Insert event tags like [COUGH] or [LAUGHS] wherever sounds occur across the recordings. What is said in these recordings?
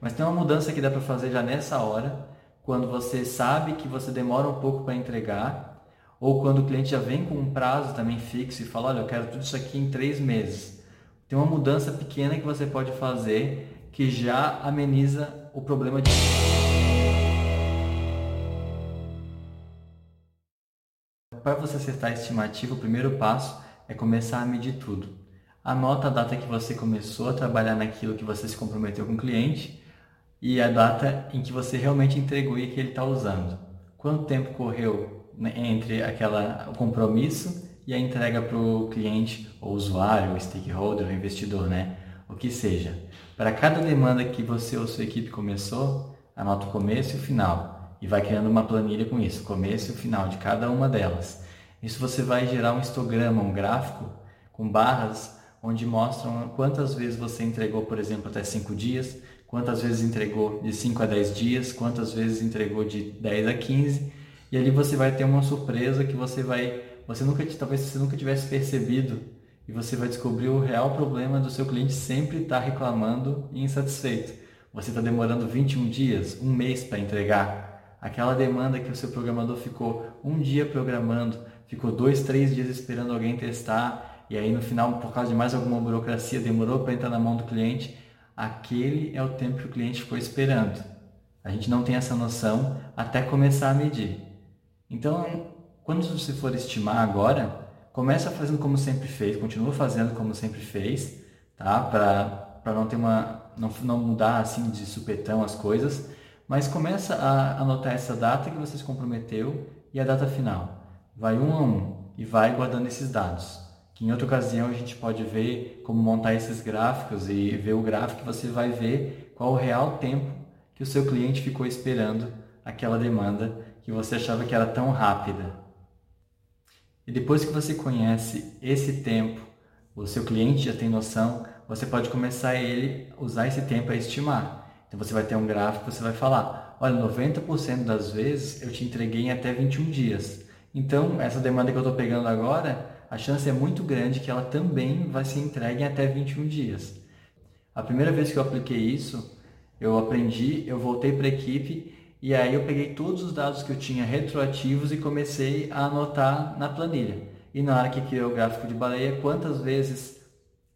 Mas tem uma mudança que dá para fazer já nessa hora, quando você sabe que você demora um pouco para entregar, ou quando o cliente já vem com um prazo também fixo e fala, olha, eu quero tudo isso aqui em três meses. Tem uma mudança pequena que você pode fazer que já ameniza o problema de... Para você acertar a estimativa, o primeiro passo é começar a medir tudo. Anota a data que você começou a trabalhar naquilo que você se comprometeu com o cliente e a data em que você realmente entregou e que ele está usando. Quanto tempo correu né, entre aquela, o compromisso e a entrega para o cliente, ou usuário, ou stakeholder, ou investidor, né? O que seja. Para cada demanda que você ou sua equipe começou, anota o começo e o final e vai criando uma planilha com isso, começo e o final de cada uma delas. Isso você vai gerar um histograma, um gráfico com barras onde mostram quantas vezes você entregou, por exemplo, até 5 dias, quantas vezes entregou de 5 a 10 dias, quantas vezes entregou de 10 a 15, e ali você vai ter uma surpresa que você vai, você nunca, talvez você nunca tivesse percebido, e você vai descobrir o real problema do seu cliente sempre estar tá reclamando e insatisfeito. Você está demorando 21 dias, um mês para entregar. Aquela demanda que o seu programador ficou um dia programando, ficou dois, três dias esperando alguém testar, e aí no final, por causa de mais alguma burocracia, demorou para entrar na mão do cliente, aquele é o tempo que o cliente ficou esperando. A gente não tem essa noção até começar a medir. Então, quando você for estimar agora, começa fazendo como sempre fez, continua fazendo como sempre fez, tá? Para não ter uma não, não mudar assim de supetão as coisas, mas começa a anotar essa data que você se comprometeu e a data final. Vai um a um e vai guardando esses dados. Em outra ocasião a gente pode ver como montar esses gráficos e ver o gráfico você vai ver qual o real tempo que o seu cliente ficou esperando aquela demanda que você achava que era tão rápida. E depois que você conhece esse tempo, o seu cliente já tem noção, você pode começar ele usar esse tempo a estimar. Então você vai ter um gráfico, você vai falar, olha, 90% das vezes eu te entreguei em até 21 dias. Então, essa demanda que eu estou pegando agora, a chance é muito grande que ela também vai se entregue em até 21 dias. A primeira vez que eu apliquei isso, eu aprendi, eu voltei para a equipe e aí eu peguei todos os dados que eu tinha retroativos e comecei a anotar na planilha. E na hora que criei o gráfico de baleia, quantas vezes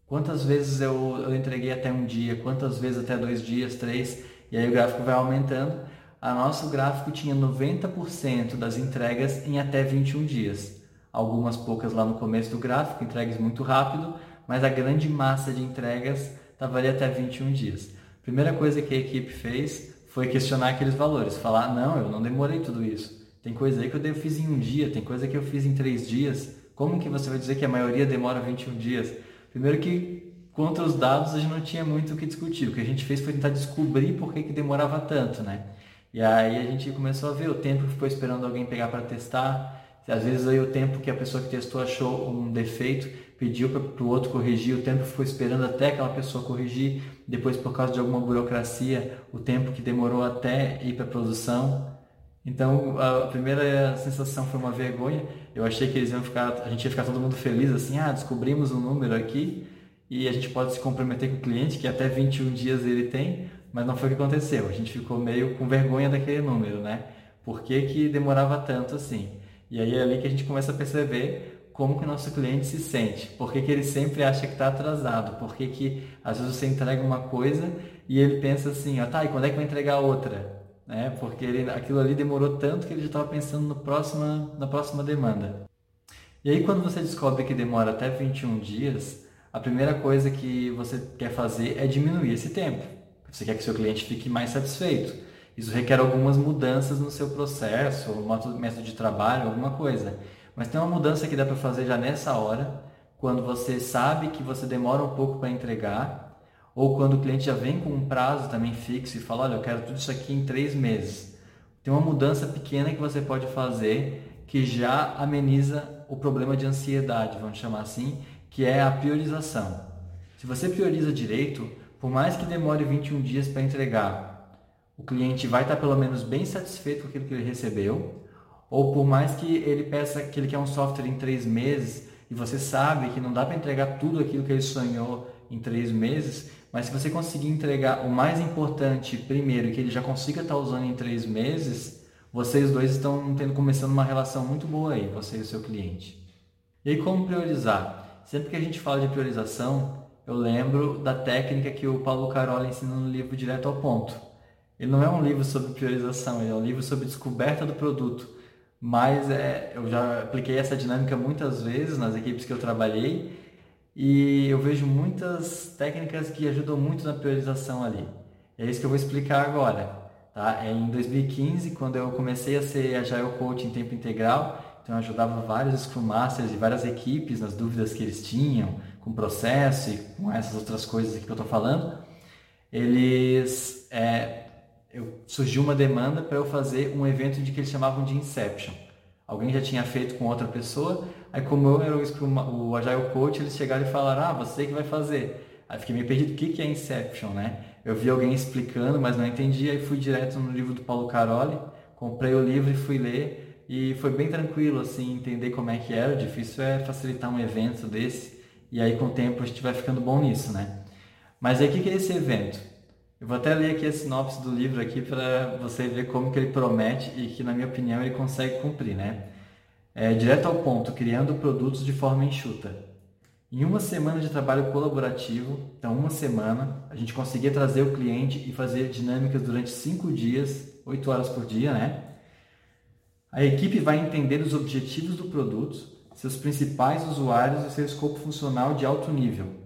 quantas vezes eu, eu entreguei até um dia, quantas vezes até dois dias, três, e aí o gráfico vai aumentando. A nosso gráfico tinha 90% das entregas em até 21 dias algumas poucas lá no começo do gráfico, entregas muito rápido, mas a grande massa de entregas estava ali até 21 dias. Primeira coisa que a equipe fez foi questionar aqueles valores, falar, não, eu não demorei tudo isso. Tem coisa aí que eu fiz em um dia, tem coisa que eu fiz em três dias. Como que você vai dizer que a maioria demora 21 dias? Primeiro que contra os dados a gente não tinha muito o que discutir. O que a gente fez foi tentar descobrir por que, que demorava tanto, né? E aí a gente começou a ver o tempo que ficou esperando alguém pegar para testar, às vezes aí o tempo que a pessoa que testou achou um defeito, pediu para o outro corrigir, o tempo ficou esperando até aquela pessoa corrigir, depois por causa de alguma burocracia, o tempo que demorou até ir para a produção. Então a primeira sensação foi uma vergonha. Eu achei que eles iam ficar, a gente ia ficar todo mundo feliz assim, ah, descobrimos um número aqui e a gente pode se comprometer com o cliente que até 21 dias ele tem, mas não foi o que aconteceu. A gente ficou meio com vergonha daquele número, né? Por que, que demorava tanto assim? E aí é ali que a gente começa a perceber como que o nosso cliente se sente, por que, que ele sempre acha que está atrasado, por que, que às vezes você entrega uma coisa e ele pensa assim, ah, tá, e quando é que vai entregar outra? Né? Porque ele, aquilo ali demorou tanto que ele já estava pensando no próxima, na próxima demanda. E aí quando você descobre que demora até 21 dias, a primeira coisa que você quer fazer é diminuir esse tempo. Você quer que seu cliente fique mais satisfeito. Isso requer algumas mudanças no seu processo, método de trabalho, alguma coisa. Mas tem uma mudança que dá para fazer já nessa hora, quando você sabe que você demora um pouco para entregar, ou quando o cliente já vem com um prazo também fixo e fala, olha, eu quero tudo isso aqui em três meses. Tem uma mudança pequena que você pode fazer que já ameniza o problema de ansiedade, vamos chamar assim, que é a priorização. Se você prioriza direito, por mais que demore 21 dias para entregar, o cliente vai estar pelo menos bem satisfeito com aquilo que ele recebeu, ou por mais que ele peça que ele quer um software em três meses e você sabe que não dá para entregar tudo aquilo que ele sonhou em três meses, Mas se você conseguir entregar o mais importante primeiro, que ele já consiga estar usando em três meses, vocês dois estão tendo, começando uma relação muito boa aí, você e o seu cliente. E aí como priorizar? Sempre que a gente fala de priorização, eu lembro da técnica que o Paulo Carola ensina no livro Direto ao Ponto. Ele não é um livro sobre priorização, ele é um livro sobre descoberta do produto. Mas é, eu já apliquei essa dinâmica muitas vezes nas equipes que eu trabalhei e eu vejo muitas técnicas que ajudam muito na priorização ali. É isso que eu vou explicar agora. Tá? É em 2015, quando eu comecei a ser Agile Coach em tempo integral, então eu ajudava vários Scrum Masters e várias equipes nas dúvidas que eles tinham com o processo e com essas outras coisas que eu estou falando. Eles, é, eu, surgiu uma demanda para eu fazer um evento de que eles chamavam de Inception. Alguém já tinha feito com outra pessoa, Aí como eu era o, o Agile Coach, eles chegaram e falaram, ah, você que vai fazer. Aí fiquei meio perdido, o que, que é Inception, né? Eu vi alguém explicando, mas não entendi, aí fui direto no livro do Paulo Caroli, comprei o livro e fui ler, e foi bem tranquilo, assim, entender como é que era, o difícil é facilitar um evento desse, e aí com o tempo a gente vai ficando bom nisso, né? Mas aí o que, que é esse evento? Eu vou até ler aqui a sinopse do livro aqui para você ver como que ele promete e que, na minha opinião, ele consegue cumprir, né? é, direto ao ponto, criando produtos de forma enxuta. Em uma semana de trabalho colaborativo, então uma semana, a gente conseguia trazer o cliente e fazer dinâmicas durante cinco dias, oito horas por dia, né? A equipe vai entender os objetivos do produto, seus principais usuários e seu escopo funcional de alto nível.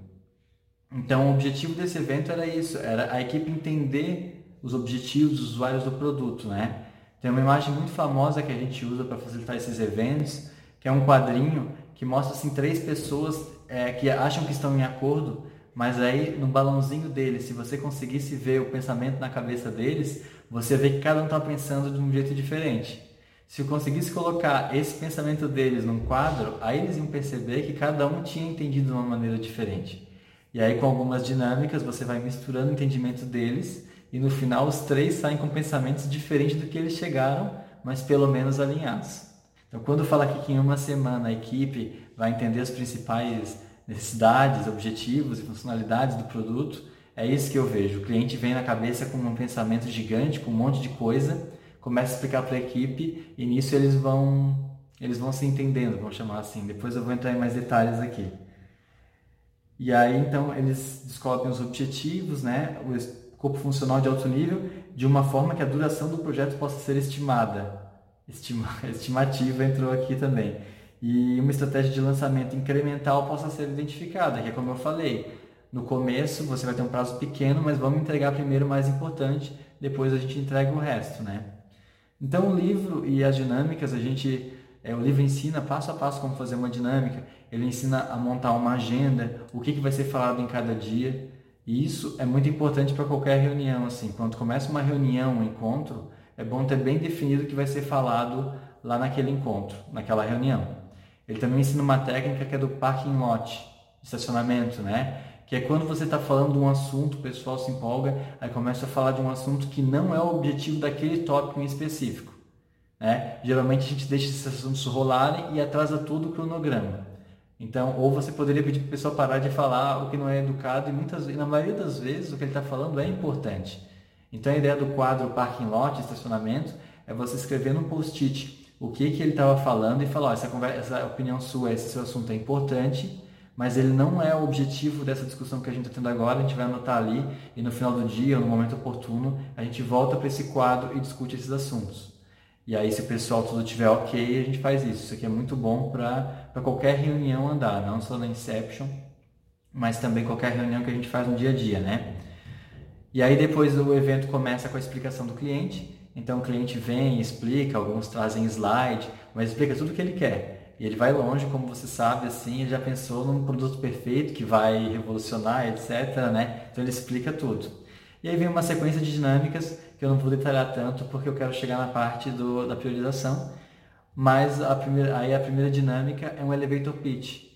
Então, o objetivo desse evento era isso, era a equipe entender os objetivos dos usuários do produto, né? Tem uma imagem muito famosa que a gente usa para facilitar esses eventos, que é um quadrinho que mostra assim três pessoas é, que acham que estão em acordo, mas aí no balãozinho deles, se você conseguisse ver o pensamento na cabeça deles, você vê que cada um está pensando de um jeito diferente. Se eu conseguisse colocar esse pensamento deles num quadro, aí eles iam perceber que cada um tinha entendido de uma maneira diferente. E aí com algumas dinâmicas você vai misturando o entendimento deles e no final os três saem com pensamentos diferentes do que eles chegaram, mas pelo menos alinhados. Então, quando fala aqui que em uma semana a equipe vai entender as principais necessidades, objetivos e funcionalidades do produto, é isso que eu vejo. O cliente vem na cabeça com um pensamento gigante, com um monte de coisa, começa a explicar para a equipe e nisso eles vão eles vão se entendendo, vamos chamar assim. Depois eu vou entrar em mais detalhes aqui. E aí então eles descobrem os objetivos, né? corpo funcional de alto nível de uma forma que a duração do projeto possa ser estimada. Estima, [LAUGHS] estimativa entrou aqui também. E uma estratégia de lançamento incremental possa ser identificada, que é como eu falei. No começo você vai ter um prazo pequeno, mas vamos entregar primeiro o mais importante, depois a gente entrega o resto, né? Então o livro e as dinâmicas, a gente, é, o livro ensina passo a passo como fazer uma dinâmica, ele ensina a montar uma agenda, o que, que vai ser falado em cada dia, e isso é muito importante para qualquer reunião. Assim, quando começa uma reunião, um encontro, é bom ter bem definido o que vai ser falado lá naquele encontro, naquela reunião. Ele também ensina uma técnica que é do parking lot, estacionamento, né? Que é quando você está falando de um assunto, o pessoal se empolga, aí começa a falar de um assunto que não é o objetivo daquele tópico em específico. Né? Geralmente a gente deixa esses assuntos rolarem e atrasa todo o cronograma. Então, ou você poderia pedir para a pessoa parar de falar o que não é educado e muitas, e na maioria das vezes o que ele está falando é importante. Então, a ideia do quadro parking lot, estacionamento, é você escrever num post-it o que, que ele estava falando e falar, essa, conversa, essa opinião sua, esse seu assunto é importante, mas ele não é o objetivo dessa discussão que a gente está tendo agora, a gente vai anotar ali e no final do dia, ou no momento oportuno, a gente volta para esse quadro e discute esses assuntos. E aí, se o pessoal tudo tiver ok, a gente faz isso. Isso aqui é muito bom para qualquer reunião andar, não só na Inception, mas também qualquer reunião que a gente faz no dia a dia, né? E aí depois o evento começa com a explicação do cliente. Então o cliente vem, explica, alguns trazem slide, mas explica tudo o que ele quer. E ele vai longe, como você sabe, assim, ele já pensou num produto perfeito que vai revolucionar, etc, né? Então ele explica tudo. E aí vem uma sequência de dinâmicas que eu não vou detalhar tanto porque eu quero chegar na parte do, da priorização. Mas a primeira, aí a primeira dinâmica é um elevator pitch.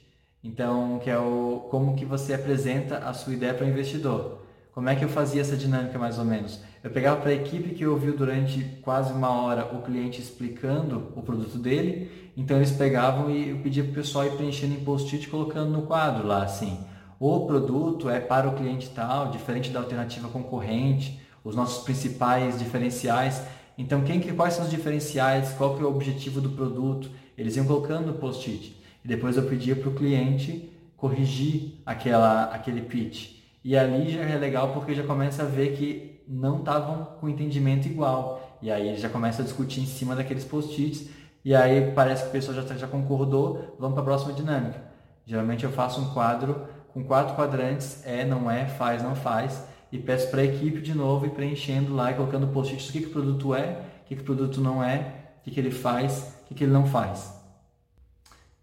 Então, que é o como que você apresenta a sua ideia para o investidor. Como é que eu fazia essa dinâmica mais ou menos? Eu pegava para a equipe que ouviu durante quase uma hora o cliente explicando o produto dele, então eles pegavam e eu pedia para o pessoal ir preenchendo em post-it colocando no quadro lá assim. O produto é para o cliente tal, diferente da alternativa concorrente, os nossos principais diferenciais. Então, quem, quais são os diferenciais? Qual que é o objetivo do produto? Eles iam colocando no post-it. E depois eu pedia para o cliente corrigir aquela, aquele pitch. E ali já é legal porque já começa a ver que não estavam com entendimento igual. E aí já começa a discutir em cima daqueles post-its. E aí parece que a pessoa já, já concordou, vamos para a próxima dinâmica. Geralmente eu faço um quadro com quatro quadrantes, é, não é, faz, não faz, e peço para a equipe de novo e preenchendo lá e colocando post-its o que, que o produto é, o que, que o produto não é, o que, que ele faz, o que, que ele não faz.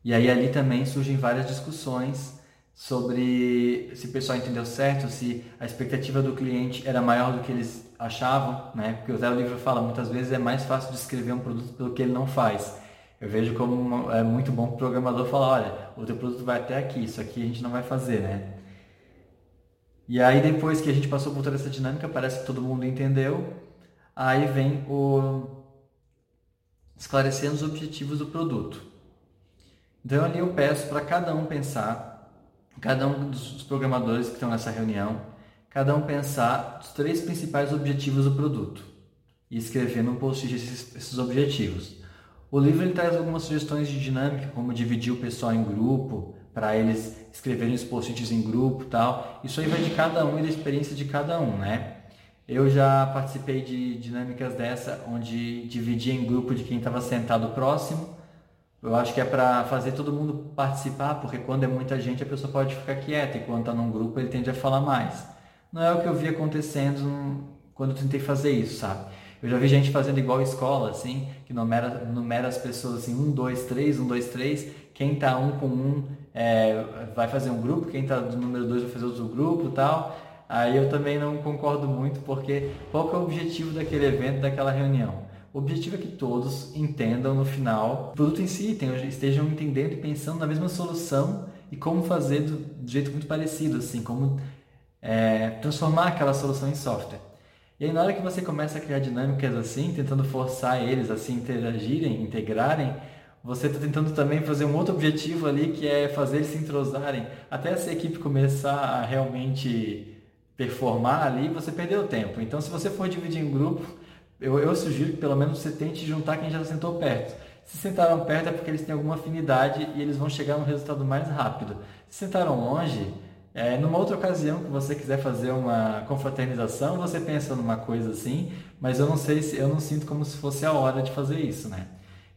E aí ali também surgem várias discussões sobre se o pessoal entendeu certo, se a expectativa do cliente era maior do que eles achavam, né? Porque o Zé Livro fala, muitas vezes é mais fácil descrever um produto pelo que ele não faz. Eu vejo como é muito bom o programador falar, olha, o teu produto vai até aqui, isso aqui a gente não vai fazer, né? E aí depois que a gente passou por toda essa dinâmica, parece que todo mundo entendeu, aí vem o esclarecendo os objetivos do produto. Então ali eu peço para cada um pensar, cada um dos programadores que estão nessa reunião, cada um pensar os três principais objetivos do produto e escrever no post-it esses, esses, objetivos. O livro ele traz algumas sugestões de dinâmica, como dividir o pessoal em grupo, para eles escreverem os post-its em grupo tal. Isso aí vai de cada um e da experiência de cada um, né? Eu já participei de dinâmicas dessa, onde dividia em grupo de quem estava sentado próximo eu acho que é para fazer todo mundo participar, porque quando é muita gente a pessoa pode ficar quieta e quando está num grupo ele tende a falar mais. Não é o que eu vi acontecendo quando eu tentei fazer isso, sabe? Eu já vi gente fazendo igual escola, assim, que numera, numera as pessoas assim, um, dois, três, um, dois, três. Quem está um com um é, vai fazer um grupo, quem está do número dois vai fazer outro grupo tal. Aí eu também não concordo muito, porque qual que é o objetivo daquele evento, daquela reunião? O objetivo é que todos entendam no final o produto em si, estejam entendendo e pensando na mesma solução e como fazer do, do jeito muito parecido, assim, como é, transformar aquela solução em software. E aí na hora que você começa a criar dinâmicas assim, tentando forçar eles a se interagirem, integrarem, você está tentando também fazer um outro objetivo ali que é fazer eles se entrosarem. Até essa equipe começar a realmente performar ali, você perdeu tempo. Então se você for dividir em grupo, eu, eu sugiro que pelo menos você tente juntar quem já sentou perto. Se sentaram perto é porque eles têm alguma afinidade e eles vão chegar no resultado mais rápido. Se sentaram longe, é, numa outra ocasião que você quiser fazer uma confraternização, você pensa numa coisa assim, mas eu não sei se eu não sinto como se fosse a hora de fazer isso, né?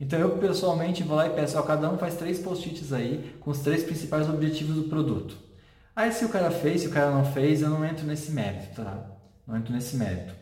Então eu pessoalmente vou lá e peço, ó, cada um faz três post-its aí com os três principais objetivos do produto. Aí se o cara fez, se o cara não fez, eu não entro nesse mérito, tá? Não entro nesse mérito.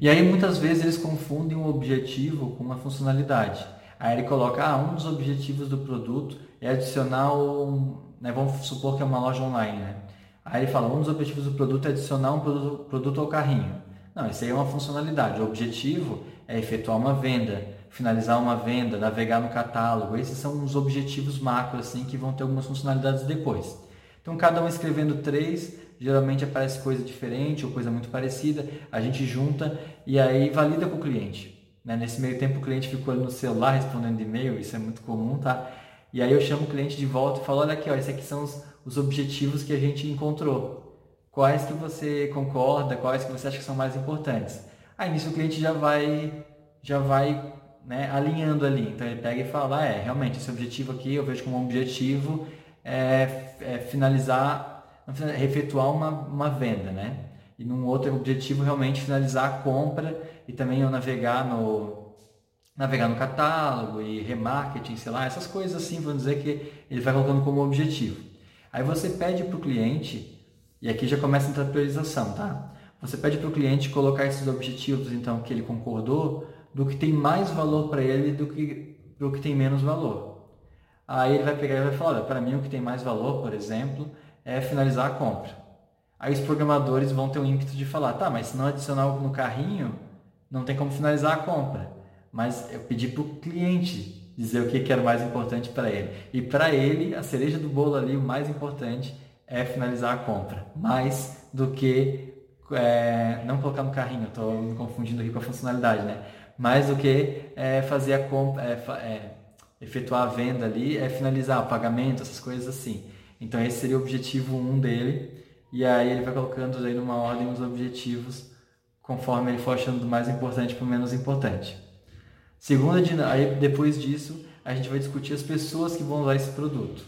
E aí muitas vezes eles confundem um objetivo com uma funcionalidade. Aí ele coloca, ah, um dos objetivos do produto é adicionar um, né, vamos supor que é uma loja online, né? Aí ele fala, um dos objetivos do produto é adicionar um produto, produto ao carrinho. Não, isso aí é uma funcionalidade. O objetivo é efetuar uma venda, finalizar uma venda, navegar no catálogo. Esses são os objetivos macro assim que vão ter algumas funcionalidades depois. Então cada um escrevendo três geralmente aparece coisa diferente ou coisa muito parecida, a gente junta e aí valida com o cliente. Né? Nesse meio tempo o cliente ficou no celular respondendo e-mail, isso é muito comum, tá? E aí eu chamo o cliente de volta e falo, olha aqui, ó, esses aqui são os, os objetivos que a gente encontrou. Quais que você concorda, quais que você acha que são mais importantes. Aí nisso o cliente já vai, já vai né, alinhando ali. Então ele pega e fala, ah, é, realmente, esse objetivo aqui eu vejo como um objetivo é, é finalizar efetuar uma, uma venda, né? E num outro objetivo realmente finalizar a compra e também eu navegar no navegar no catálogo e remarketing, sei lá, essas coisas assim, vamos dizer que ele vai colocando como objetivo. Aí você pede para o cliente, e aqui já começa a priorização, tá? Você pede para o cliente colocar esses objetivos, então, que ele concordou, do que tem mais valor para ele do que do que tem menos valor. Aí ele vai pegar e vai falar, para mim o que tem mais valor, por exemplo, é finalizar a compra. Aí os programadores vão ter o ímpeto de falar, tá, mas se não adicionar algo no carrinho, não tem como finalizar a compra. Mas eu pedi para o cliente dizer o que era o mais importante para ele. E para ele, a cereja do bolo ali, o mais importante é finalizar a compra. Mais do que é, não colocar no carrinho, estou me confundindo aqui com a funcionalidade, né? Mais do que é, fazer a compra, é, é, efetuar a venda ali, é finalizar o pagamento, essas coisas assim. Então esse seria o objetivo 1 um dele, e aí ele vai colocando aí numa ordem os objetivos conforme ele for achando do mais importante para o menos importante. Segunda, aí depois disso, a gente vai discutir as pessoas que vão usar esse produto.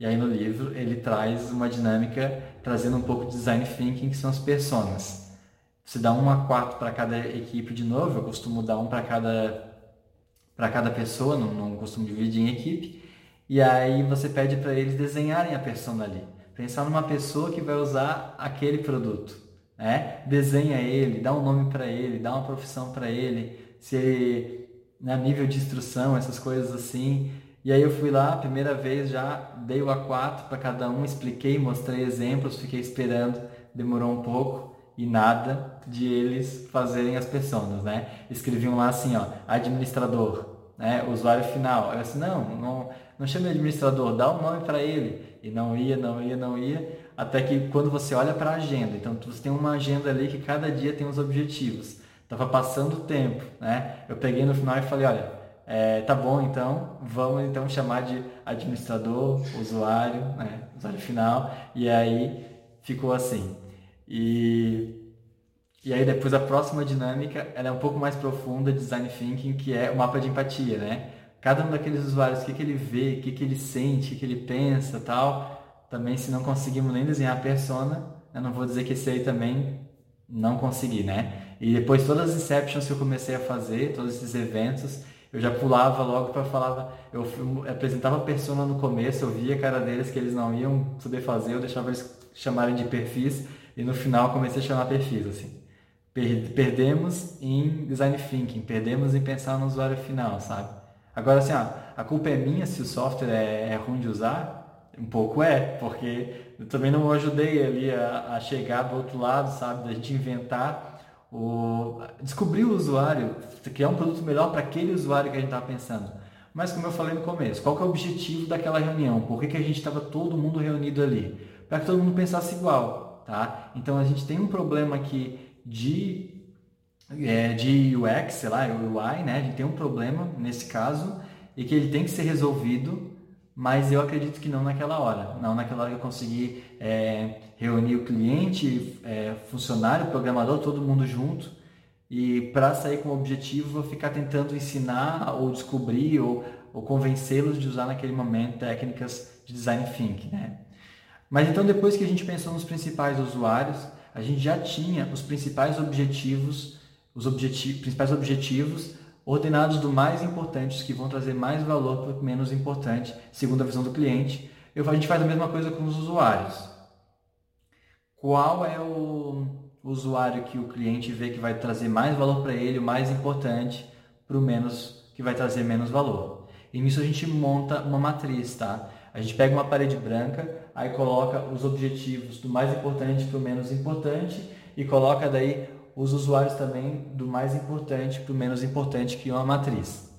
E aí no livro ele traz uma dinâmica trazendo um pouco de design thinking, que são as personas. Você dá um a quatro para cada equipe de novo, eu costumo dar um para cada para cada pessoa, não, não costumo dividir em equipe. E aí você pede para eles desenharem a persona ali. Pensar numa pessoa que vai usar aquele produto. Né? Desenha ele, dá um nome para ele, dá uma profissão para ele, se né, nível de instrução, essas coisas assim. E aí eu fui lá, primeira vez já dei o A4 para cada um, expliquei, mostrei exemplos, fiquei esperando, demorou um pouco e nada de eles fazerem as pessoas, né? Escreviam lá assim, ó, administrador, né? Usuário final. Eu disse, não, não, não chame administrador, dá um nome para ele. E não ia, não ia, não ia, até que quando você olha para a agenda, então você tem uma agenda ali que cada dia tem os objetivos. Tava passando o tempo, né? Eu peguei no final e falei, olha, é, tá bom então, vamos então chamar de administrador, usuário, né? Usuário final, e aí ficou assim. E, e aí depois a próxima dinâmica, ela é um pouco mais profunda, design thinking, que é o mapa de empatia, né? Cada um daqueles usuários, o que, que ele vê, o que, que ele sente, o que, que ele pensa tal. Também se não conseguimos nem desenhar a persona, eu não vou dizer que esse aí também não consegui, né? E depois todas as inceptions que eu comecei a fazer, todos esses eventos, eu já pulava logo para falar, eu apresentava a persona no começo, eu via a cara deles que eles não iam saber fazer, eu deixava eles chamarem de perfis e no final comecei a chamar perfis, assim. Perdemos em design thinking, perdemos em pensar no usuário final, sabe? Agora, assim, ah, a culpa é minha se o software é, é, ruim de usar? Um pouco é, porque eu também não ajudei ali a, a chegar do outro lado, sabe? Da gente inventar, o, descobrir o usuário, criar um produto melhor para aquele usuário que a gente estava pensando. Mas como eu falei no começo, qual é o objetivo daquela reunião? Por que, que a gente estava todo mundo reunido ali? Para que todo mundo pensasse igual tá? Então a gente tem um problema aqui de, é, de UX, sei lá, UI, né? A gente tem um problema nesse caso e que ele tem que ser resolvido, mas eu acredito que não naquela hora, não naquela hora que eu conseguir é, reunir o cliente, é, funcionário, programador, todo mundo junto e para sair com o objetivo vou ficar tentando ensinar ou descobrir ou, ou convencê-los de usar naquele momento técnicas de design thinking, né? Mas então depois que a gente pensou nos principais usuários, a gente já tinha os principais objetivos, os objeti principais objetivos ordenados do mais importantes que vão trazer mais valor para o menos importante, segundo a visão do cliente. Eu, a gente faz a mesma coisa com os usuários. Qual é o usuário que o cliente vê que vai trazer mais valor para ele, o mais importante, para o menos que vai trazer menos valor? E nisso a gente monta uma matriz, tá? A gente pega uma parede branca, aí coloca os objetivos do mais importante para o menos importante e coloca daí os usuários também do mais importante para o menos importante, que é uma matriz.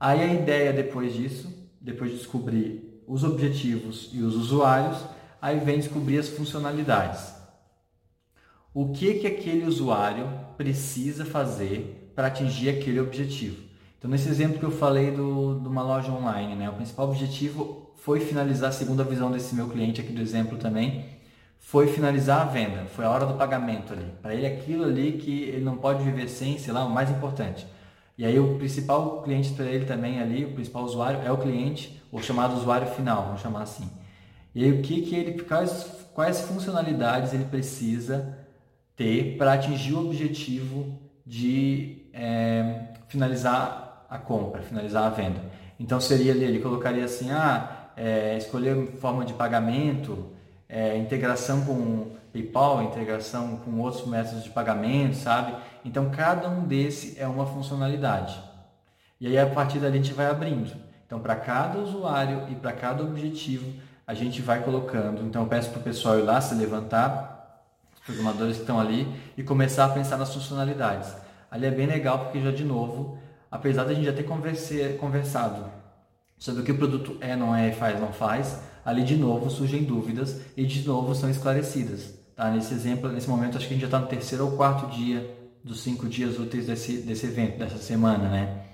Aí a ideia depois disso, depois de descobrir os objetivos e os usuários, aí vem descobrir as funcionalidades. O que que aquele usuário precisa fazer para atingir aquele objetivo? Então, nesse exemplo que eu falei do, de uma loja online, né, o principal objetivo foi finalizar, segundo a visão desse meu cliente aqui do exemplo também, foi finalizar a venda, foi a hora do pagamento ali. Para ele aquilo ali que ele não pode viver sem, sei lá, o mais importante. E aí o principal cliente para ele também ali, o principal usuário é o cliente, o chamado usuário final, vamos chamar assim. E aí o que que ele, quais, quais funcionalidades ele precisa ter para atingir o objetivo de é, finalizar a compra, finalizar a venda. Então seria ali, ele colocaria assim, ah, é, escolher forma de pagamento, é, integração com PayPal, integração com outros métodos de pagamento, sabe? Então cada um desse é uma funcionalidade. E aí a partir dali a gente vai abrindo. Então para cada usuário e para cada objetivo a gente vai colocando. Então eu peço para o pessoal ir lá se levantar, os programadores que estão ali e começar a pensar nas funcionalidades. Ali é bem legal porque já de novo, apesar da gente já ter conversado sobre o que o produto é, não é, faz, não faz, ali de novo surgem dúvidas e de novo são esclarecidas. Tá? Nesse exemplo, nesse momento, acho que a gente já está no terceiro ou quarto dia dos cinco dias úteis desse, desse evento, dessa semana, né?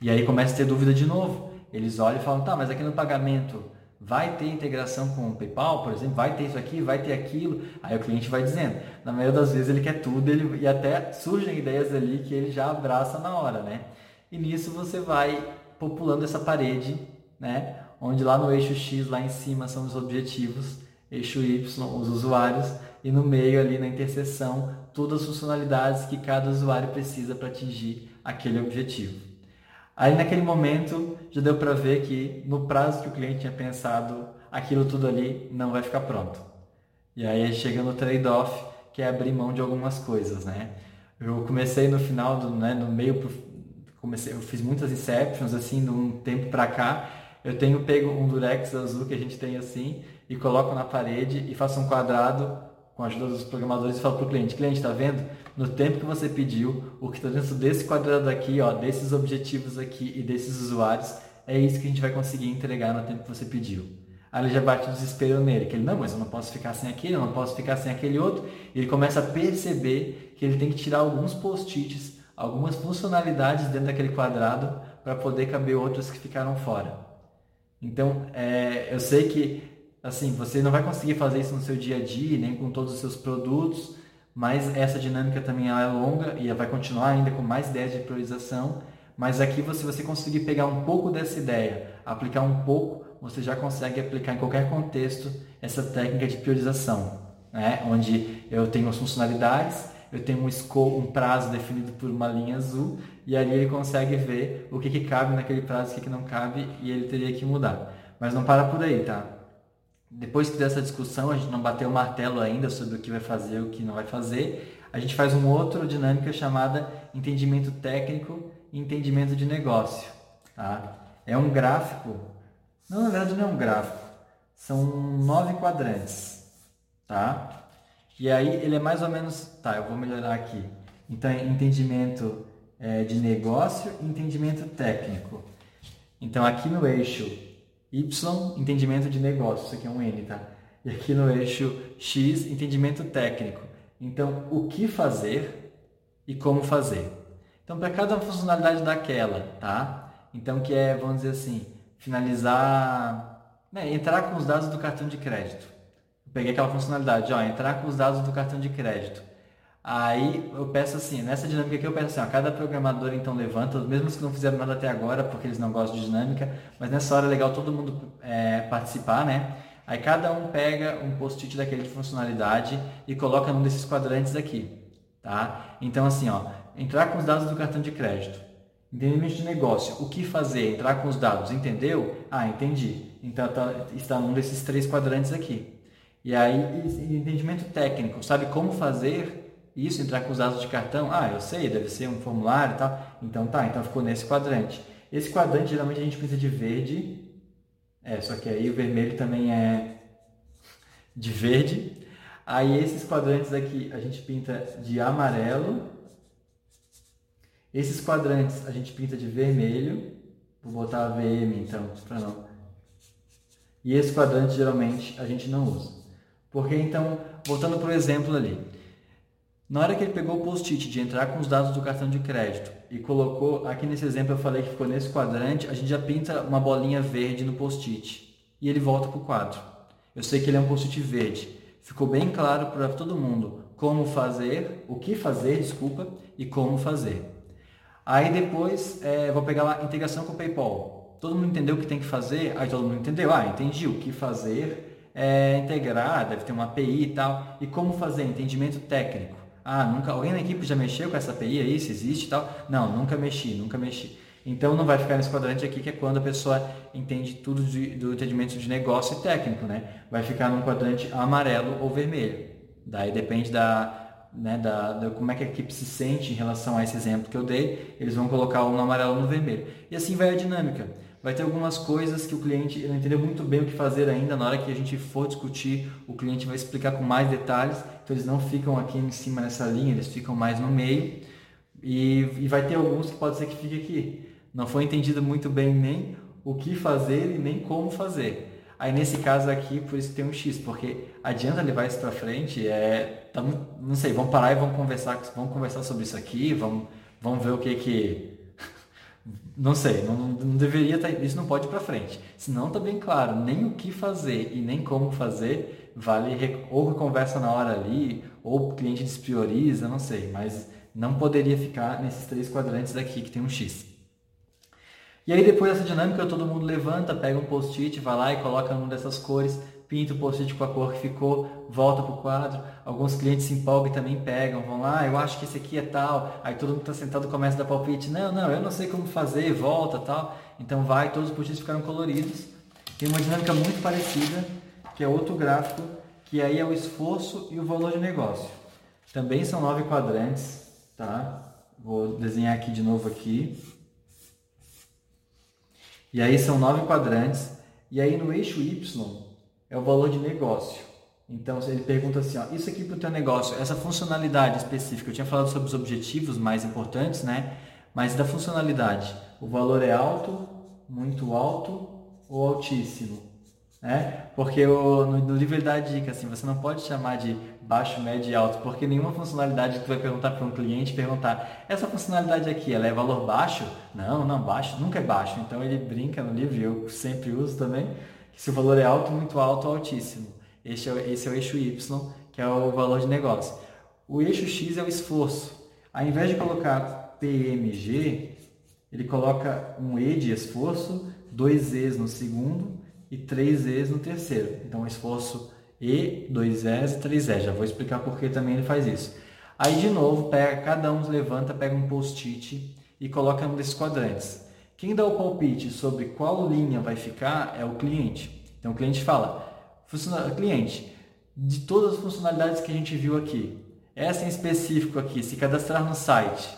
E aí começa a ter dúvida de novo. Eles olham e falam, tá, mas aqui no pagamento Vai ter integração com o PayPal, por exemplo, vai ter isso aqui, vai ter aquilo. Aí o cliente vai dizendo. Na maioria das vezes ele quer tudo ele, e até surgem ideias ali que ele já abraça na hora, né? E nisso você vai populando essa parede, né? Onde lá no eixo X, lá em cima, são os objetivos, eixo Y, os usuários, e no meio ali na interseção, todas as funcionalidades que cada usuário precisa para atingir aquele objetivo. Aí naquele momento já deu para ver que no prazo que o cliente tinha pensado, aquilo tudo ali não vai ficar pronto. E aí chega no trade-off, que é abrir mão de algumas coisas, né? Eu comecei no final, do, né, no meio, comecei, eu fiz muitas inceptions assim, de um tempo para cá. Eu tenho pego um durex azul que a gente tem assim e coloco na parede e faço um quadrado com a ajuda dos programadores e falo para o cliente, cliente, está vendo? No tempo que você pediu, o que está dentro desse quadrado aqui, ó, desses objetivos aqui e desses usuários, é isso que a gente vai conseguir entregar no tempo que você pediu. Aí ele já bate o desespero nele, que ele, não, mas eu não posso ficar sem aquele, eu não posso ficar sem aquele outro. E ele começa a perceber que ele tem que tirar alguns post-its, algumas funcionalidades dentro daquele quadrado para poder caber outras que ficaram fora. Então, é, eu sei que assim, você não vai conseguir fazer isso no seu dia a dia, nem com todos os seus produtos, mas essa dinâmica também é longa e vai continuar ainda com mais ideias de priorização. Mas aqui, se você conseguir pegar um pouco dessa ideia, aplicar um pouco, você já consegue aplicar em qualquer contexto essa técnica de priorização, né? onde eu tenho as funcionalidades, eu tenho um scope, um prazo definido por uma linha azul, e ali ele consegue ver o que, que cabe naquele prazo, o que, que não cabe, e ele teria que mudar. Mas não para por aí, tá? Depois que dessa discussão, a gente não bateu o martelo ainda sobre o que vai fazer e o que não vai fazer, a gente faz uma outra dinâmica chamada entendimento técnico e entendimento de negócio. Tá? É um gráfico, não, na verdade não é um gráfico, são nove quadrantes. Tá? E aí ele é mais ou menos, tá, eu vou melhorar aqui. Então, é entendimento é, de negócio e entendimento técnico. Então, aqui no eixo Y, entendimento de negócio, isso aqui é um N, tá? E aqui no eixo X, entendimento técnico. Então, o que fazer e como fazer. Então, para cada funcionalidade daquela, tá? Então, que é, vamos dizer assim, finalizar, né, entrar com os dados do cartão de crédito. Peguei aquela funcionalidade, ó, entrar com os dados do cartão de crédito. Aí eu peço assim, nessa dinâmica aqui eu peço assim, ó, cada programador então levanta, mesmo que não fizeram nada até agora, porque eles não gostam de dinâmica, mas nessa hora é legal todo mundo é, participar, né? Aí cada um pega um post-it daquele de funcionalidade e coloca num desses quadrantes aqui, tá? Então assim, ó, entrar com os dados do cartão de crédito, entendimento de negócio, o que fazer, entrar com os dados, entendeu? Ah, entendi. Então tá, está num desses três quadrantes aqui. E aí, entendimento técnico, sabe como fazer isso, entrar com os dados de cartão, ah, eu sei, deve ser um formulário e tal. Então tá, então ficou nesse quadrante. Esse quadrante geralmente a gente precisa de verde, é, só que aí o vermelho também é de verde. Aí esses quadrantes aqui a gente pinta de amarelo. Esses quadrantes a gente pinta de vermelho. Vou botar a VM então, para não. E esse quadrante geralmente a gente não usa. Porque então, voltando para o exemplo ali, na hora que ele pegou o post-it de entrar com os dados do cartão de crédito e colocou, aqui nesse exemplo eu falei que ficou nesse quadrante, a gente já pinta uma bolinha verde no post-it e ele volta para o quadro. Eu sei que ele é um post-it verde. Ficou bem claro para todo mundo como fazer, o que fazer, desculpa, e como fazer. Aí depois é, vou pegar lá integração com o PayPal. Todo mundo entendeu o que tem que fazer? Aí todo mundo entendeu. Ah, entendi o que fazer é integrar, deve ter uma API e tal. E como fazer? Entendimento técnico. Ah, nunca, alguém na equipe já mexeu com essa API aí, se existe e tal? Não, nunca mexi, nunca mexi. Então não vai ficar nesse quadrante aqui que é quando a pessoa entende tudo de, do entendimento de negócio e técnico, né? Vai ficar num quadrante amarelo ou vermelho. Daí depende da, né, da, da, como é que a equipe se sente em relação a esse exemplo que eu dei, eles vão colocar um no amarelo ou no vermelho. E assim vai a dinâmica vai ter algumas coisas que o cliente não entendeu muito bem o que fazer ainda. Na hora que a gente for discutir, o cliente vai explicar com mais detalhes. Então eles não ficam aqui em cima nessa linha, eles ficam mais no meio. E, e vai ter alguns que pode ser que fique aqui. Não foi entendido muito bem nem o que fazer e nem como fazer. Aí nesse caso aqui, por isso tem um X, porque adianta levar isso para frente, é, não sei, vamos parar e vamos conversar, vamos conversar sobre isso aqui, vamos, vamos ver o que que Não sei, não, não deveria estar, tá, isso não pode ir para frente. Se não está bem claro nem o que fazer e nem como fazer, vale ou conversa na hora ali, ou o cliente desprioriza, não sei, mas não poderia ficar nesses três quadrantes aqui que tem um X. E aí depois dessa dinâmica todo mundo levanta, pega um post-it, vai lá e coloca uma dessas cores, pinta o post-it com a cor que ficou, volta para o quadro. Alguns clientes se empolgam e também pegam, vão lá, eu acho que esse aqui é tal. Aí todo mundo está sentado começa a dar palpite. Não, não, eu não sei como fazer, volta tal. Então vai, todos os post-its ficaram coloridos. Tem uma dinâmica muito parecida, que é outro gráfico, que aí é o esforço e o valor de negócio. Também são nove quadrantes, tá? Vou desenhar aqui de novo aqui. E aí são nove quadrantes. E aí no eixo Y é o valor de negócio. Então ele pergunta assim, ó, isso aqui para o teu negócio, essa funcionalidade específica, eu tinha falado sobre os objetivos mais importantes, né? Mas da funcionalidade, o valor é alto, muito alto ou altíssimo? Né? Porque o, no, no livro dá a dica, assim, você não pode chamar de baixo, médio e alto, porque nenhuma funcionalidade que tu vai perguntar para um cliente, perguntar, essa funcionalidade aqui, ela é valor baixo? Não, não, baixo, nunca é baixo. Então ele brinca no livro, eu sempre uso também, se o valor é alto, muito alto altíssimo. Esse é, esse é o eixo Y, que é o valor de negócio. O eixo X é o esforço. Ao invés de colocar PMG, ele coloca um E de esforço, dois E's no segundo e três E's no terceiro. Então, esforço E, dois E's e três E's. Já vou explicar por que também ele faz isso. Aí, de novo, pega, cada um levanta, pega um post-it e coloca um desses quadrantes. Quem dá o palpite sobre qual linha vai ficar é o cliente. Então o cliente fala, cliente, de todas as funcionalidades que a gente viu aqui, essa em específico aqui, se cadastrar no site,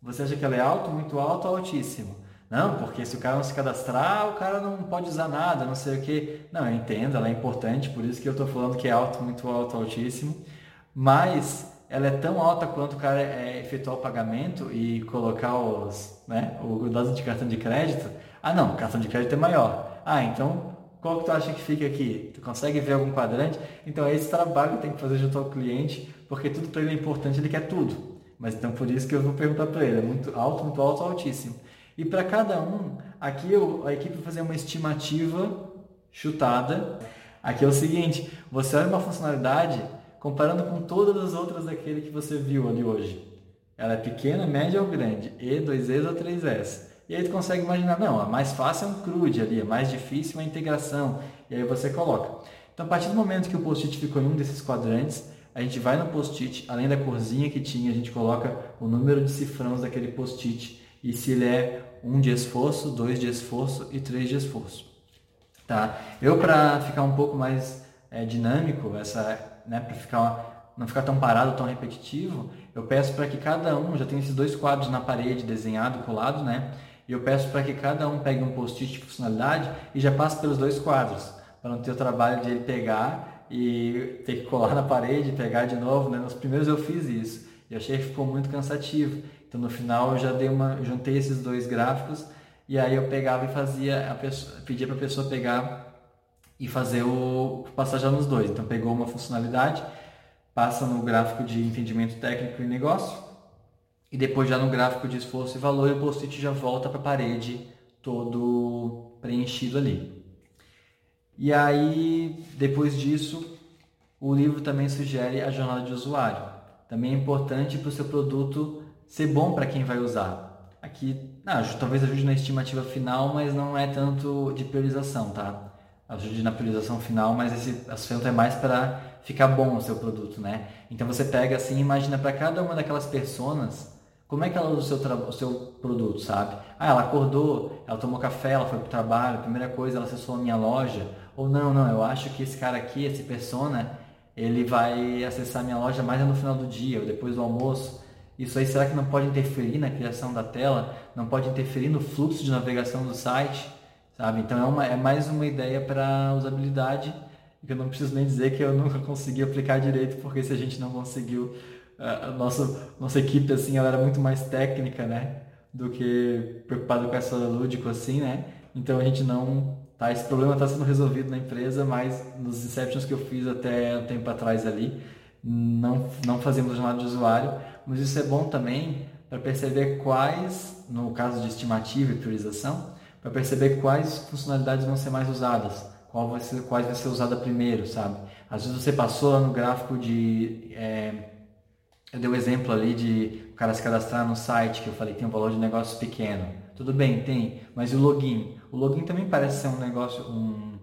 você acha que ela é alto, muito alto ou altíssimo? Não, porque se o cara não se cadastrar, o cara não pode usar nada, não sei o que. Não, eu entendo, ela é importante, por isso que eu estou falando que é alto, muito alto, altíssimo. Mas ela é tão alta quanto o cara é, efetuar o pagamento e colocar os, né, o dado de cartão de crédito. Ah, não, cartão de crédito é maior. Ah, então qual que tu acha que fica aqui? Tu consegue ver algum quadrante? Então é esse trabalho que tem que fazer junto ao cliente, porque tudo para ele é importante, ele quer tudo. Mas então por isso que eu vou perguntar para ele, é muito alto, muito alto, altíssimo. E para cada um, aqui eu, a equipe vai fazer uma estimativa chutada. Aqui é o seguinte, você olha uma funcionalidade comparando com todas as outras daquele que você viu ali hoje. Ela é pequena, média ou grande? E, 2Es ou 3S? E aí tu consegue imaginar, não, a mais fácil é um CRUD ali, a mais difícil é uma integração. E aí você coloca. Então, a partir do momento que o post-it ficou em um desses quadrantes, a gente vai no post-it, além da corzinha que tinha, a gente coloca o número de cifrões daquele post-it e se ele é um de esforço, dois de esforço e três de esforço. Tá? Eu, para ficar um pouco mais é, dinâmico, essa né, para ficar não ficar tão parado, tão repetitivo, eu peço para que cada um, já tem esses dois quadros na parede desenhado, colado, né? E eu peço para que cada um pegue um post-it de funcionalidade e já passe pelos dois quadros, para não ter o trabalho de ele pegar e ter que colar na parede, pegar de novo, né? Nos primeiros eu fiz isso e achei que ficou muito cansativo. Então no final eu já dei uma, juntei esses dois gráficos e aí eu pegava e fazia a pessoa, pedia para a pessoa pegar e fazer o passar já nos dois. Então pegou uma funcionalidade, passa no gráfico de entendimento técnico e negócio e depois já no gráfico de esforço e valor, o post-it já volta para a parede todo preenchido ali. E aí, depois disso, o livro também sugere a jornada de usuário. Também é importante para o seu produto ser bom para quem vai usar. Aqui, ah, talvez ajude na estimativa final, mas não é tanto de priorização, tá? Ajude na priorização final, mas esse assunto é mais para ficar bom o seu produto, né? Então você pega assim, imagina para cada uma daquelas pessoas, como é que ela usa o seu, o seu produto, sabe? Ah, ela acordou, ela tomou café, ela foi para o trabalho, primeira coisa, ela acessou a minha loja. Ou não, não, eu acho que esse cara aqui, esse persona, ele vai acessar a minha loja mais no final do dia, ou depois do almoço. Isso aí será que não pode interferir na criação da tela? Não pode interferir no fluxo de navegação do site? Sabe? Então é, uma, é mais uma ideia para usabilidade que eu não preciso nem dizer que eu [LAUGHS] nunca consegui aplicar direito, porque se a gente não conseguiu, a nossa, nossa equipe assim, ela era muito mais técnica, né? Do que preocupada com essa lúdico assim, né? Então a gente não tá esse problema está sendo resolvido na empresa, mas nos inceptions que eu fiz até um tempo atrás ali, não não fazemos jornada de usuário, mas isso é bom também para perceber quais, no caso de estimativa e priorização, para perceber quais funcionalidades vão ser mais usadas, qual vai ser, quais vai ser usada primeiro, sabe? Às vezes você passou lá no gráfico de. É, eu dei o um exemplo ali de o cara se cadastrar no site, que eu falei que tem um valor de negócio pequeno. Tudo bem, tem, mas o login? O login também parece ser um negócio, um,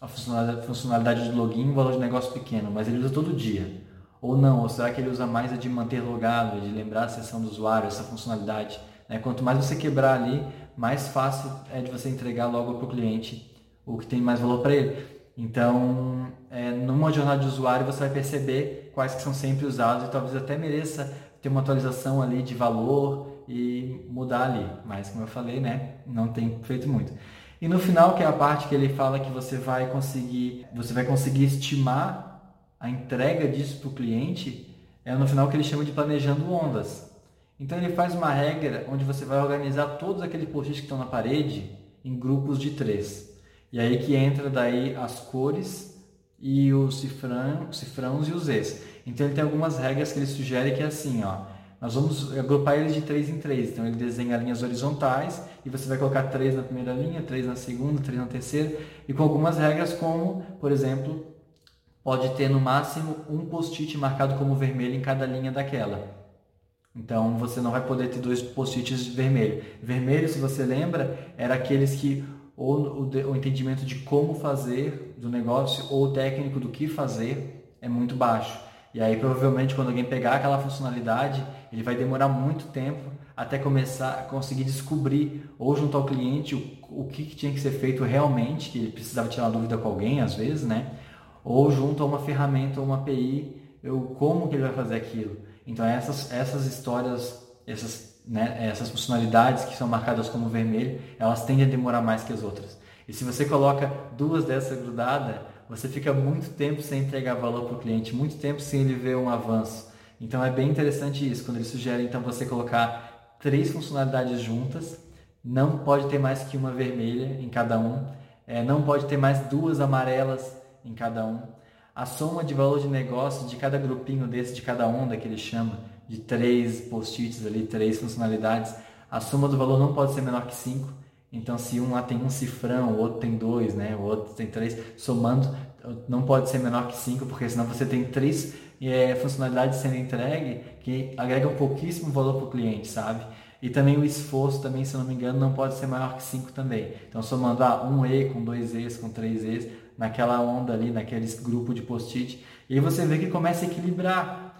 a funcionalidade, funcionalidade de login, um valor de negócio pequeno, mas ele usa todo dia. Ou não, ou será que ele usa mais a de manter logado, de lembrar a sessão do usuário, essa funcionalidade? Né? Quanto mais você quebrar ali, mais fácil é de você entregar logo para o cliente o que tem mais valor para ele. Então, é, numa jornada de usuário, você vai perceber quais que são sempre usados e talvez até mereça ter uma atualização ali de valor e mudar ali. Mas, como eu falei, né, não tem feito muito. E no final, que é a parte que ele fala que você vai conseguir, você vai conseguir estimar a entrega disso para o cliente é no final que ele chama de planejando ondas. Então ele faz uma regra onde você vai organizar todos aqueles post-its que estão na parede em grupos de três. E aí que entra daí as cores e os cifrão, cifrãos e os Zs. Então ele tem algumas regras que ele sugere que é assim, ó. Nós vamos agrupar eles de três em três. Então ele desenha linhas horizontais e você vai colocar três na primeira linha, três na segunda, três na terceira e com algumas regras como, por exemplo, pode ter no máximo um post-it marcado como vermelho em cada linha daquela. Então você não vai poder ter dois post-its vermelho. Vermelho, se você lembra, era aqueles que ou o, entendimento de como fazer do negócio ou o técnico do que fazer é muito baixo. E aí provavelmente quando alguém pegar aquela funcionalidade, ele vai demorar muito tempo até começar a conseguir descobrir ou junto ao cliente o, o que, que tinha que ser feito realmente, que ele precisava tirar uma dúvida com alguém às vezes, né? ou junto a uma ferramenta ou uma API, eu, como que ele vai fazer aquilo. Então essas, essas histórias, essas, né, essas funcionalidades que são marcadas como vermelho, elas tendem a demorar mais que as outras. E se você coloca duas dessas grudadas, você fica muito tempo sem entregar valor para o cliente, muito tempo sem ele ver um avanço. Então é bem interessante isso, quando ele sugere então você colocar três funcionalidades juntas, não pode ter mais que uma vermelha em cada um, é, não pode ter mais duas amarelas em cada um. A soma de valor de negócio de cada grupinho desse, de cada onda que ele chama, de três post-its ali, três funcionalidades, a soma do valor não pode ser menor que 5. Então, se um lá tem um cifrão, o outro tem dois, né? o outro tem três, somando, não pode ser menor que 5, porque senão você tem três é, funcionalidades sendo entregue que agregam pouquíssimo valor para o cliente, sabe? E também o esforço, também, se não me engano, não pode ser maior que 5 também. Então, somando ah, um E com dois E's, com três E's, naquela onda ali, naquele grupo de post-it. E aí você vê que começa a equilibrar.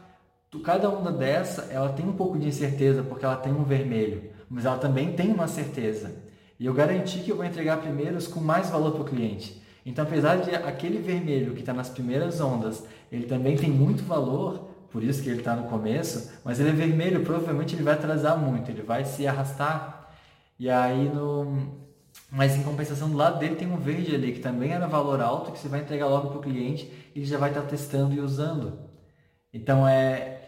Cada onda dessa, ela tem um pouco de incerteza, porque ela tem um vermelho, mas ela também tem uma certeza. E eu garanti que eu vou entregar primeiros com mais valor para o cliente. Então, apesar de aquele vermelho que está nas primeiras ondas, ele também tem muito valor, por isso que ele está no começo, mas ele é vermelho, provavelmente ele vai atrasar muito, ele vai se arrastar. E aí, no, mas em compensação do lado dele tem um verde ali, que também era valor alto, que você vai entregar logo para o cliente e ele já vai estar tá testando e usando. Então é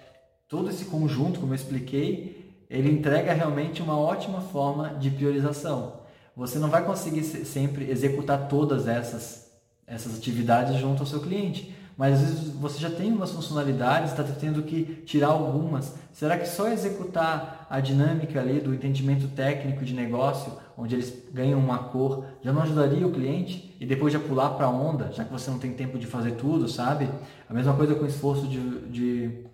todo esse conjunto, como eu expliquei, ele entrega realmente uma ótima forma de priorização. Você não vai conseguir sempre executar todas essas, essas atividades junto ao seu cliente, mas às vezes você já tem umas funcionalidades, está tendo que tirar algumas. Será que só executar a dinâmica ali do entendimento técnico de negócio, onde eles ganham uma cor, já não ajudaria o cliente? E depois já pular para a onda, já que você não tem tempo de fazer tudo, sabe? A mesma coisa com esforço de, de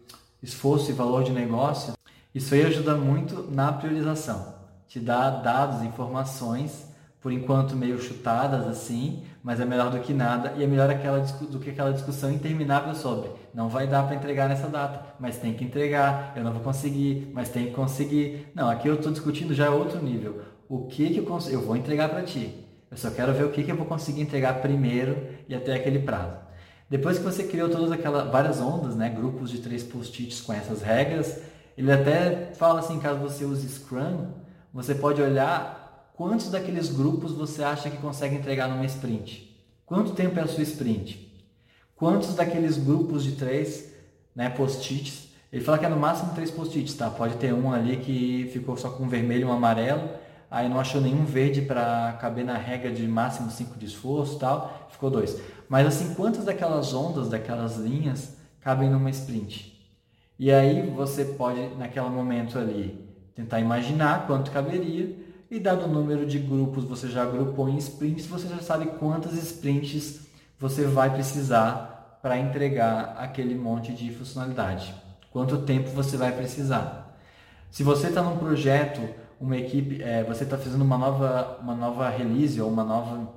esforço e valor de negócio. Isso aí ajuda muito na priorização. Te dá dados, informações por enquanto meio chutadas assim, mas é melhor do que nada e é melhor aquela, do que aquela discussão interminável sobre não vai dar para entregar nessa data, mas tem que entregar, eu não vou conseguir, mas tem que conseguir. Não, aqui eu estou discutindo já outro nível. O que, que eu consigo? Eu vou entregar para ti. Eu só quero ver o que, que eu vou conseguir entregar primeiro e até aquele prazo. Depois que você criou todas aquelas várias ondas, né, grupos de três post-its com essas regras, ele até fala assim, caso você use Scrum, você pode olhar Quantos daqueles grupos você acha que consegue entregar numa sprint? Quanto tempo é a sua sprint? Quantos daqueles grupos de três né, post-its? Ele fala que é no máximo três post-its, tá? Pode ter um ali que ficou só com vermelho e um amarelo, aí não achou nenhum verde para caber na regra de máximo 5 de esforço tal, ficou dois. Mas assim, quantas daquelas ondas, daquelas linhas cabem numa sprint? E aí você pode, naquele momento ali, tentar imaginar quanto caberia e dado o número de grupos você já agrupou em sprints, você já sabe quantas sprints você vai precisar para entregar aquele monte de funcionalidade. Quanto tempo você vai precisar. Se você está num projeto, uma equipe, é, você está fazendo uma nova, uma nova release ou uma nova,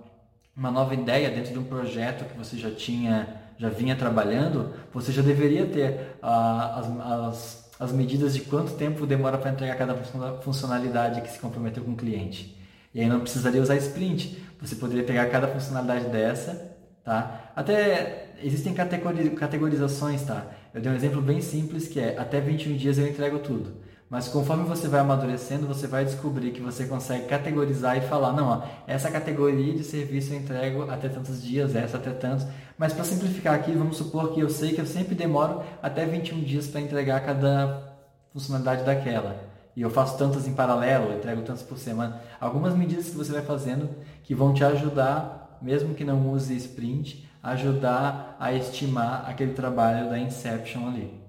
uma nova ideia dentro de um projeto que você já tinha, já vinha trabalhando, você já deveria ter ah, as, as, as medidas de quanto tempo demora para entregar cada funcionalidade que se comprometeu com o cliente. E aí não precisaria usar sprint. Você poderia pegar cada funcionalidade dessa, tá? Até existem categorizações, tá? Eu dei um exemplo bem simples que é até 21 dias eu entrego tudo. Mas conforme você vai amadurecendo, você vai descobrir que você consegue categorizar e falar, não, ó, essa categoria de serviço eu entrego até tantos dias, essa até tantos. Mas para simplificar aqui, vamos supor que eu sei que eu sempre demoro até 21 dias para entregar cada funcionalidade daquela. E eu faço tantas em paralelo, eu entrego tantas por semana. Algumas medidas que você vai fazendo que vão te ajudar, mesmo que não use sprint, ajudar a estimar aquele trabalho da Inception ali.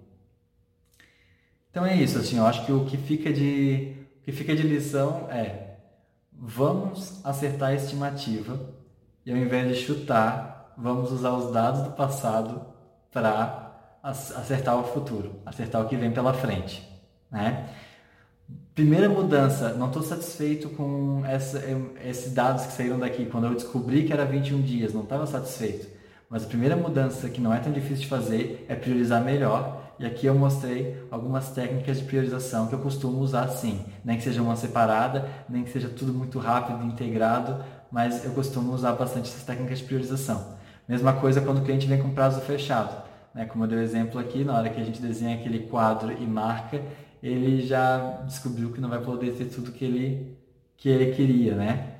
Então é isso, assim, eu acho que o que fica de, o que fica de lição é vamos acertar a estimativa e ao invés de chutar, vamos usar os dados do passado para acertar o futuro, acertar o que vem pela frente, né? Primeira mudança, não estou satisfeito com esses dados que saíram daqui. Quando eu descobri que era 21 dias, não estava satisfeito. Mas a primeira mudança, que não é tão difícil de fazer, é priorizar melhor e aqui eu mostrei algumas técnicas de priorização que eu costumo usar sim. Nem que seja uma separada, nem que seja tudo muito rápido integrado, mas eu costumo usar bastante essas técnicas de priorização. Mesma coisa quando o cliente vem com prazo fechado. Né? Como eu dei o exemplo aqui, na hora que a gente desenha aquele quadro e marca, ele já descobriu que não vai poder ter tudo que ele, que ele queria, né?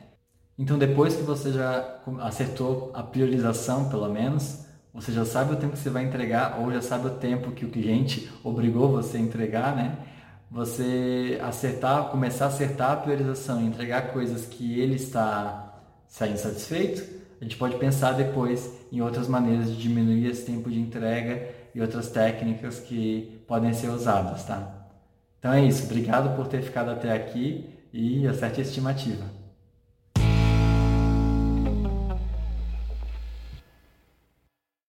Então depois que você já acertou a priorização, pelo menos, você já sabe o tempo que você vai entregar ou já sabe o tempo que o cliente obrigou você a entregar, né? Você acertar, começar a acertar a priorização entregar coisas que ele está saindo satisfeito, a gente pode pensar depois em outras maneiras de diminuir esse tempo de entrega e outras técnicas que podem ser usadas, tá? Então é isso. Obrigado por ter ficado até aqui e acerte a estimativa.